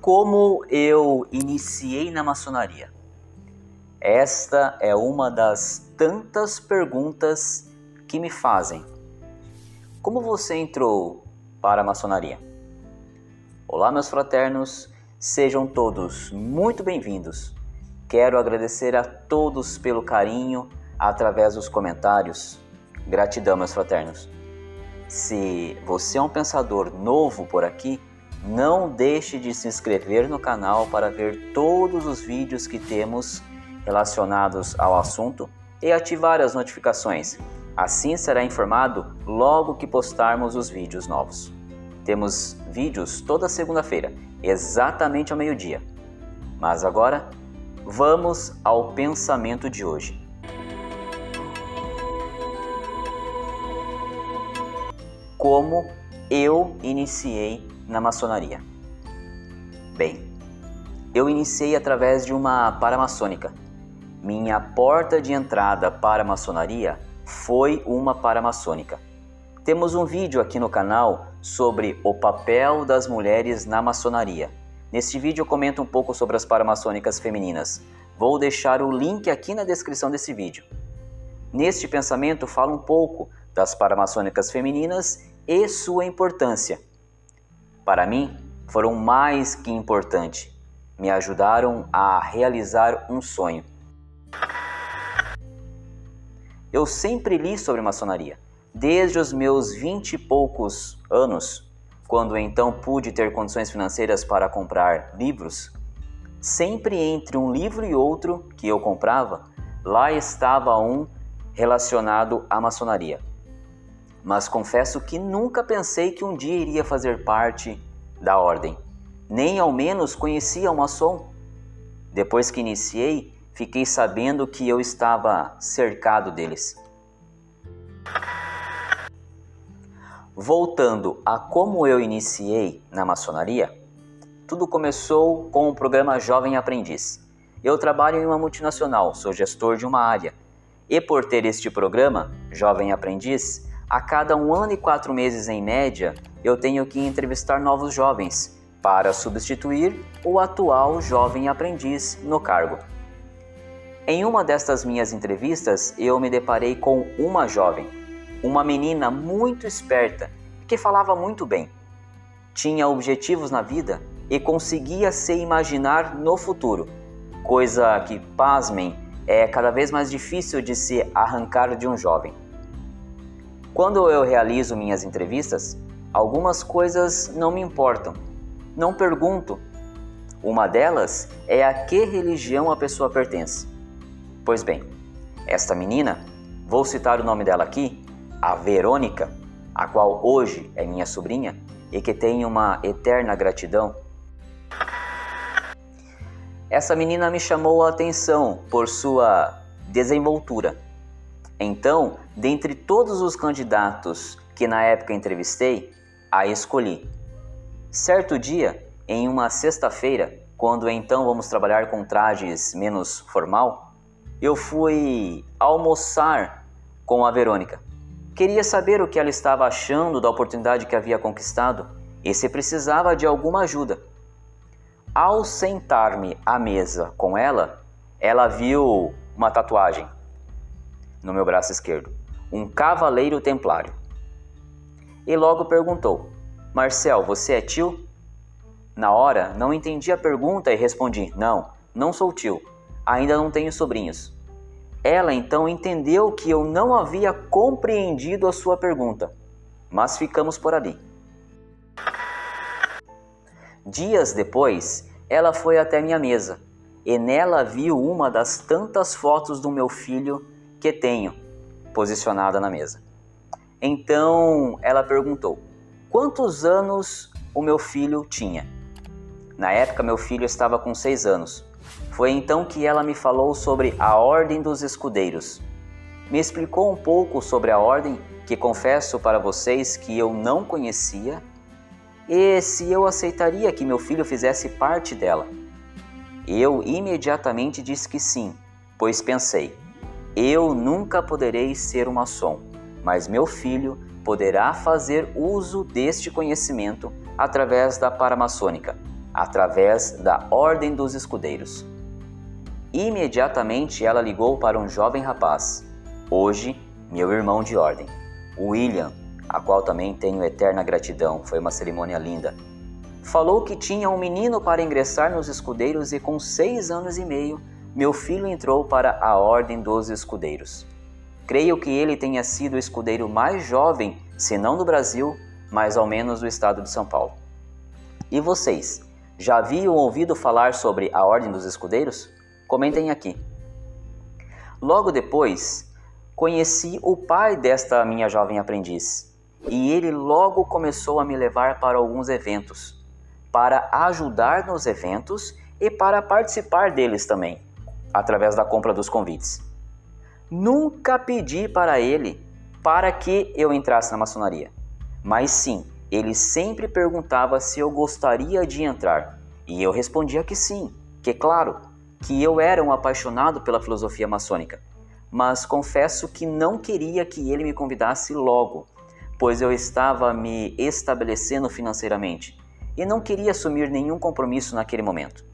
Como eu iniciei na maçonaria? Esta é uma das tantas perguntas que me fazem. Como você entrou para a maçonaria? Olá, meus fraternos, sejam todos muito bem-vindos. Quero agradecer a todos pelo carinho através dos comentários. Gratidão, meus fraternos. Se você é um pensador novo por aqui, não deixe de se inscrever no canal para ver todos os vídeos que temos relacionados ao assunto e ativar as notificações. Assim será informado logo que postarmos os vídeos novos. Temos vídeos toda segunda-feira, exatamente ao meio-dia. Mas agora, vamos ao pensamento de hoje. Como eu iniciei na maçonaria? Bem, eu iniciei através de uma paramaçônica. Minha porta de entrada para a maçonaria foi uma paramaçônica. Temos um vídeo aqui no canal sobre o papel das mulheres na maçonaria. Neste vídeo eu comento um pouco sobre as paramaçônicas femininas. Vou deixar o link aqui na descrição desse vídeo. Neste pensamento falo um pouco das paramaçônicas femininas e sua importância. Para mim, foram mais que importante. Me ajudaram a realizar um sonho. Eu sempre li sobre maçonaria, desde os meus vinte e poucos anos, quando então pude ter condições financeiras para comprar livros. Sempre entre um livro e outro que eu comprava, lá estava um relacionado à maçonaria mas confesso que nunca pensei que um dia iria fazer parte da ordem. Nem ao menos conhecia o maçom. Depois que iniciei, fiquei sabendo que eu estava cercado deles. Voltando a como eu iniciei na maçonaria, tudo começou com o programa Jovem Aprendiz. Eu trabalho em uma multinacional, sou gestor de uma área, e por ter este programa, Jovem Aprendiz, a cada um ano e quatro meses em média, eu tenho que entrevistar novos jovens para substituir o atual jovem aprendiz no cargo. Em uma destas minhas entrevistas, eu me deparei com uma jovem, uma menina muito esperta que falava muito bem. Tinha objetivos na vida e conseguia se imaginar no futuro, coisa que, pasmem, é cada vez mais difícil de se arrancar de um jovem. Quando eu realizo minhas entrevistas, algumas coisas não me importam. Não pergunto. Uma delas é a que religião a pessoa pertence. Pois bem, esta menina, vou citar o nome dela aqui, a Verônica, a qual hoje é minha sobrinha e que tenho uma eterna gratidão. Essa menina me chamou a atenção por sua desenvoltura então, dentre todos os candidatos que na época entrevistei, a escolhi. Certo dia, em uma sexta-feira, quando então vamos trabalhar com trajes menos formal, eu fui almoçar com a Verônica. Queria saber o que ela estava achando da oportunidade que havia conquistado e se precisava de alguma ajuda. Ao sentar-me à mesa com ela, ela viu uma tatuagem no meu braço esquerdo, um cavaleiro templário. E logo perguntou: Marcel, você é tio? Na hora, não entendi a pergunta e respondi: Não, não sou tio, ainda não tenho sobrinhos. Ela então entendeu que eu não havia compreendido a sua pergunta, mas ficamos por ali. Dias depois, ela foi até minha mesa e nela viu uma das tantas fotos do meu filho que tenho posicionada na mesa. Então ela perguntou: quantos anos o meu filho tinha? Na época, meu filho estava com seis anos. Foi então que ela me falou sobre a Ordem dos Escudeiros. Me explicou um pouco sobre a ordem, que confesso para vocês que eu não conhecia, e se eu aceitaria que meu filho fizesse parte dela. Eu imediatamente disse que sim, pois pensei: eu nunca poderei ser um maçom, mas meu filho poderá fazer uso deste conhecimento através da paramaçônica. através da Ordem dos Escudeiros. Imediatamente ela ligou para um jovem rapaz, hoje meu irmão de ordem, William, a qual também tenho eterna gratidão, foi uma cerimônia linda. Falou que tinha um menino para ingressar nos escudeiros e com seis anos e meio, meu filho entrou para a Ordem dos Escudeiros. Creio que ele tenha sido o escudeiro mais jovem, se não do Brasil, mas ao menos do estado de São Paulo. E vocês, já haviam ouvido falar sobre a Ordem dos Escudeiros? Comentem aqui. Logo depois, conheci o pai desta minha jovem aprendiz e ele logo começou a me levar para alguns eventos, para ajudar nos eventos e para participar deles também, através da compra dos convites. Nunca pedi para ele para que eu entrasse na maçonaria. Mas sim, ele sempre perguntava se eu gostaria de entrar, e eu respondia que sim, que claro, que eu era um apaixonado pela filosofia maçônica. Mas confesso que não queria que ele me convidasse logo, pois eu estava me estabelecendo financeiramente e não queria assumir nenhum compromisso naquele momento.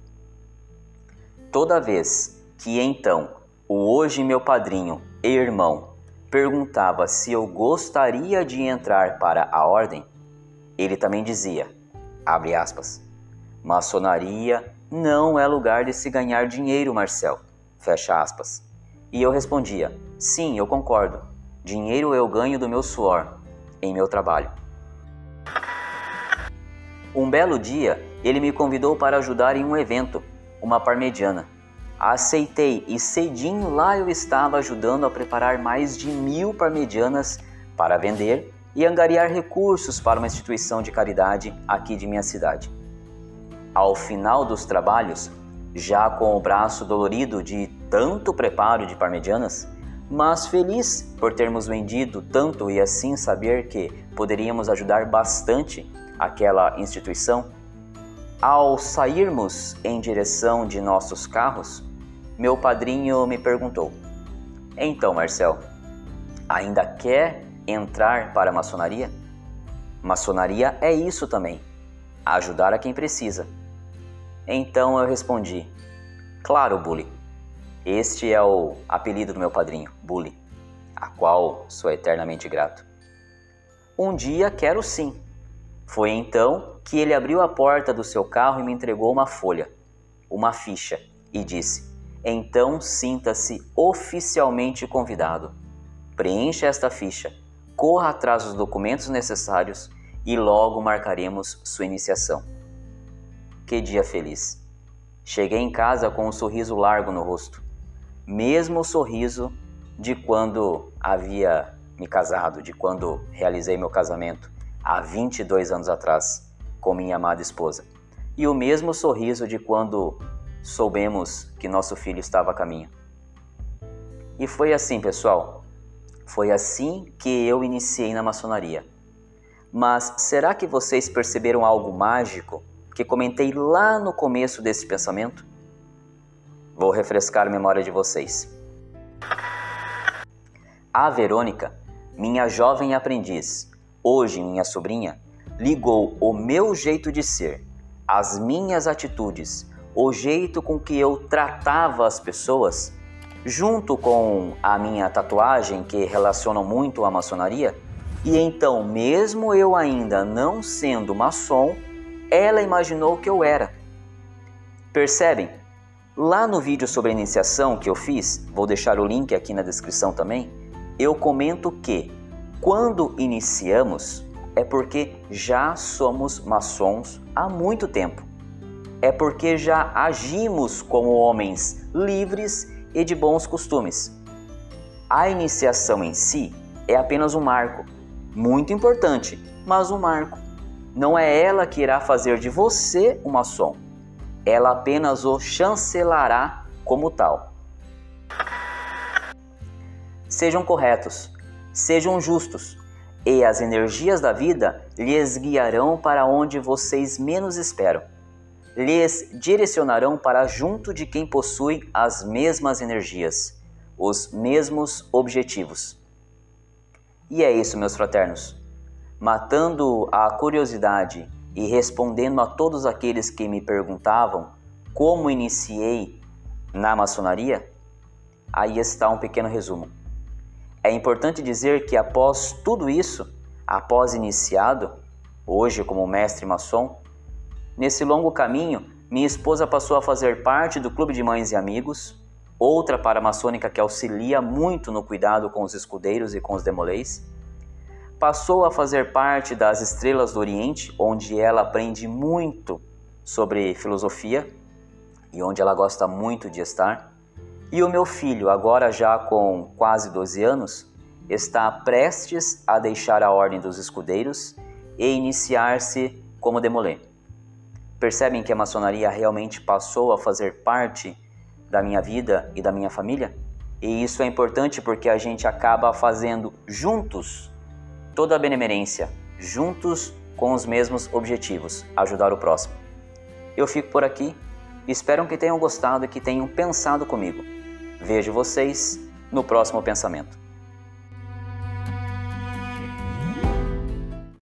Toda vez que então o hoje meu padrinho e irmão perguntava se eu gostaria de entrar para a ordem, ele também dizia, abre aspas, maçonaria não é lugar de se ganhar dinheiro, Marcel, fecha aspas. E eu respondia, sim, eu concordo, dinheiro eu ganho do meu suor, em meu trabalho. Um belo dia, ele me convidou para ajudar em um evento, uma parmegiana. Aceitei e cedinho lá eu estava ajudando a preparar mais de mil parmegianas para vender e angariar recursos para uma instituição de caridade aqui de minha cidade. Ao final dos trabalhos, já com o braço dolorido de tanto preparo de parmegianas, mas feliz por termos vendido tanto e assim saber que poderíamos ajudar bastante aquela instituição, ao sairmos em direção de nossos carros, meu padrinho me perguntou: Então, Marcel, ainda quer entrar para a maçonaria? Maçonaria é isso também, ajudar a quem precisa. Então eu respondi: Claro, Bully. Este é o apelido do meu padrinho, Bully, a qual sou eternamente grato. Um dia quero sim. Foi então que ele abriu a porta do seu carro e me entregou uma folha, uma ficha, e disse: então sinta-se oficialmente convidado. Preencha esta ficha, corra atrás dos documentos necessários e logo marcaremos sua iniciação. Que dia feliz! Cheguei em casa com um sorriso largo no rosto, mesmo o sorriso de quando havia me casado, de quando realizei meu casamento há 22 anos atrás com minha amada esposa, e o mesmo sorriso de quando soubemos que nosso filho estava a caminho. E foi assim, pessoal. Foi assim que eu iniciei na maçonaria. Mas será que vocês perceberam algo mágico que comentei lá no começo desse pensamento? Vou refrescar a memória de vocês. A Verônica, minha jovem aprendiz, hoje minha sobrinha, ligou o meu jeito de ser, as minhas atitudes, o jeito com que eu tratava as pessoas, junto com a minha tatuagem que relaciona muito à maçonaria, e então, mesmo eu ainda não sendo maçom, ela imaginou que eu era. Percebem? Lá no vídeo sobre a iniciação que eu fiz, vou deixar o link aqui na descrição também, eu comento que quando iniciamos é porque já somos maçons há muito tempo é porque já agimos como homens livres e de bons costumes. A iniciação em si é apenas um marco, muito importante, mas um marco. Não é ela que irá fazer de você uma maçom, ela apenas o chancelará como tal. Sejam corretos, sejam justos, e as energias da vida lhes guiarão para onde vocês menos esperam lhes direcionarão para junto de quem possui as mesmas energias, os mesmos objetivos. E é isso, meus fraternos. Matando a curiosidade e respondendo a todos aqueles que me perguntavam como iniciei na maçonaria, aí está um pequeno resumo. É importante dizer que após tudo isso, após iniciado, hoje como mestre maçom, nesse longo caminho, minha esposa passou a fazer parte do clube de mães e amigos, outra paramaçônica que auxilia muito no cuidado com os escudeiros e com os demolês. Passou a fazer parte das Estrelas do Oriente, onde ela aprende muito sobre filosofia e onde ela gosta muito de estar. E o meu filho, agora já com quase 12 anos, está prestes a deixar a Ordem dos Escudeiros e iniciar-se como demolê. Percebem que a maçonaria realmente passou a fazer parte da minha vida e da minha família? E isso é importante porque a gente acaba fazendo juntos toda a benemerência, juntos com os mesmos objetivos, ajudar o próximo. Eu fico por aqui, espero que tenham gostado e que tenham pensado comigo. Vejo vocês no próximo pensamento.